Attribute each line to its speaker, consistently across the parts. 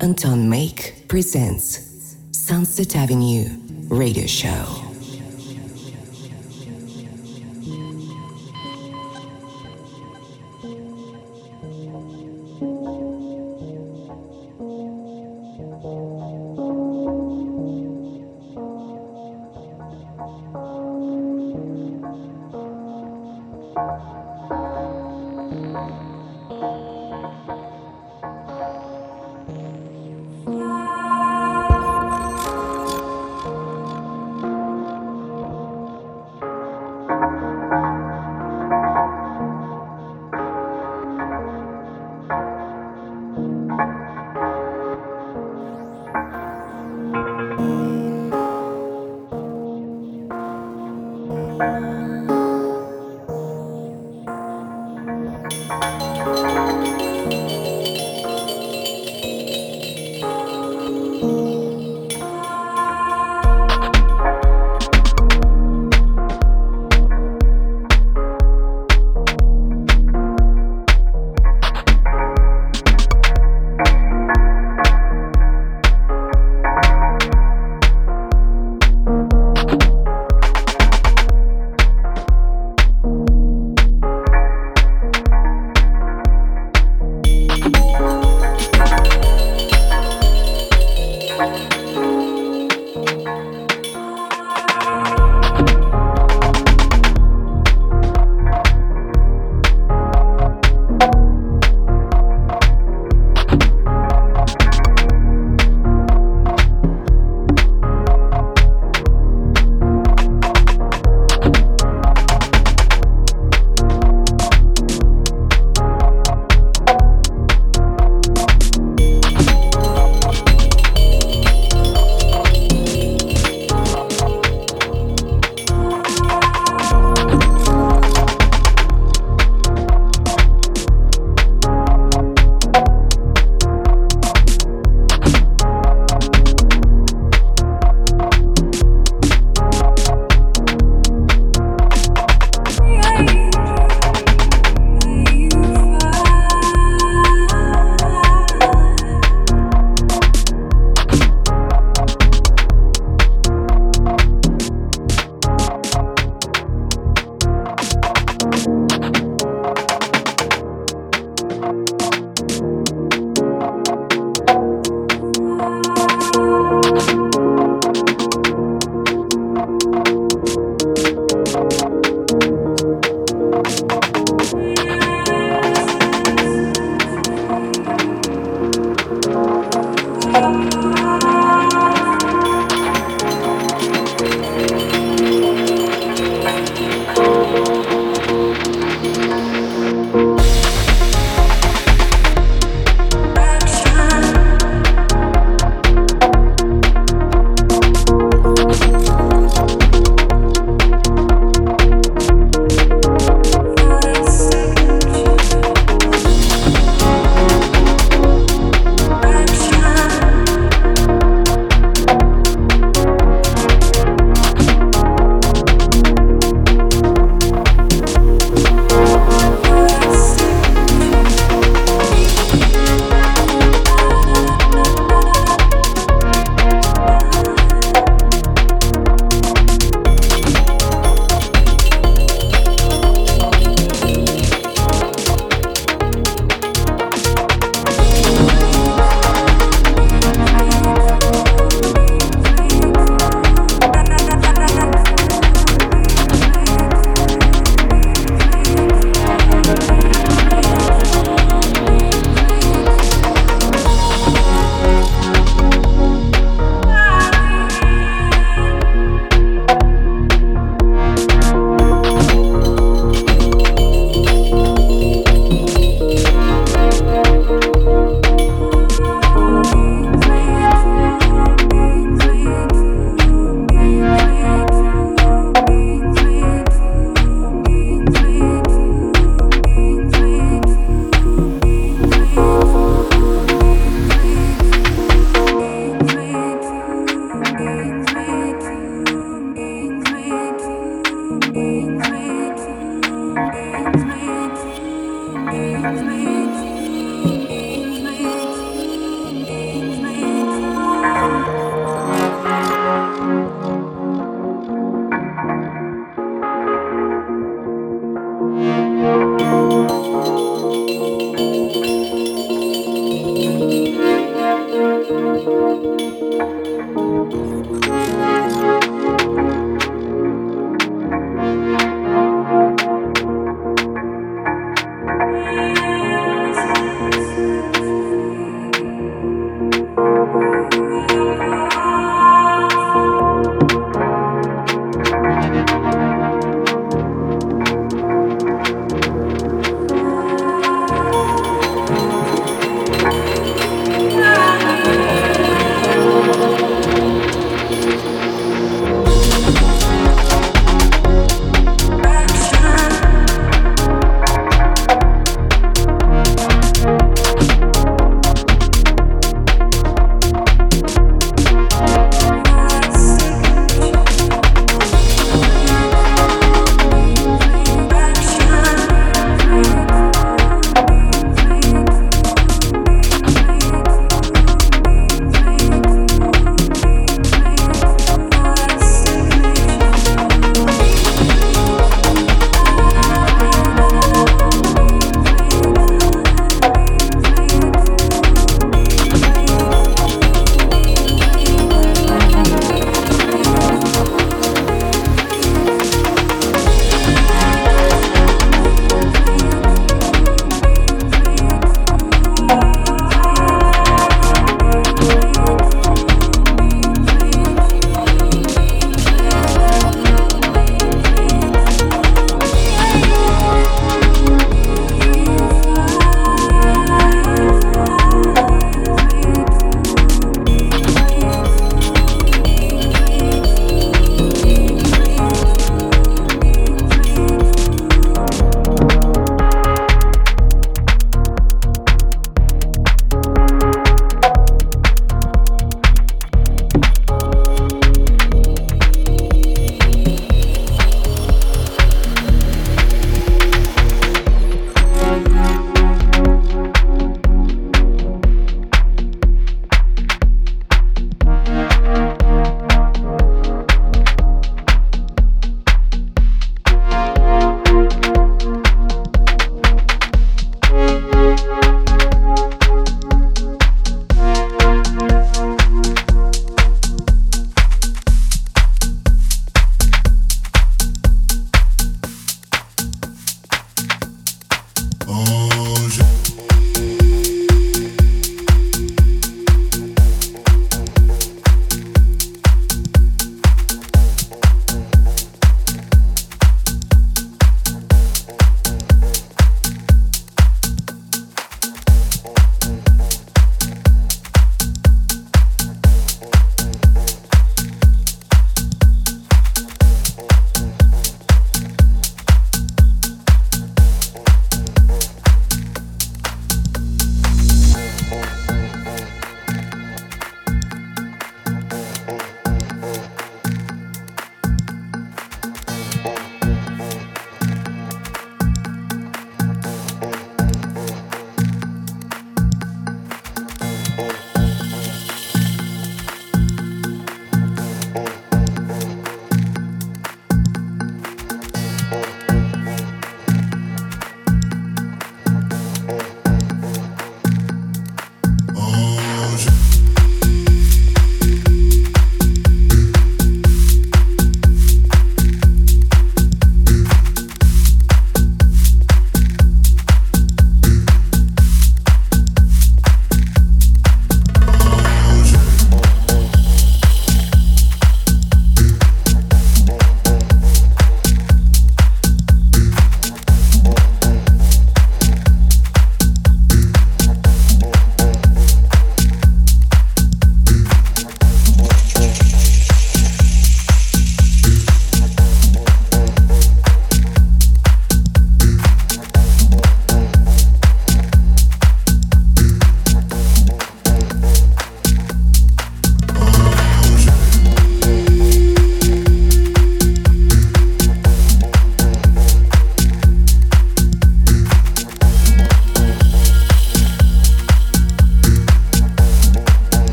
Speaker 1: Anton Make presents Sunset Avenue Radio Show.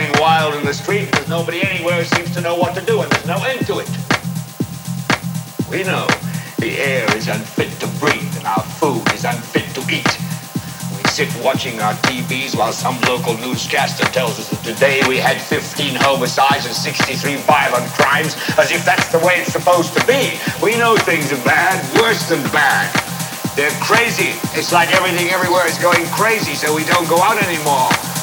Speaker 2: Running wild in the street because nobody anywhere seems to know what to do and there's no end to it. We know the air is unfit to breathe and our food is unfit to eat. We sit watching our TVs while some local newscaster tells us that today we had 15 homicides and 63 violent crimes as if that's the way it's supposed to be. We know things are bad, worse than bad. They're crazy. It's like everything everywhere is going crazy, so we don't go out anymore.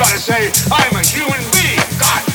Speaker 3: gotta say, I'm a human being. God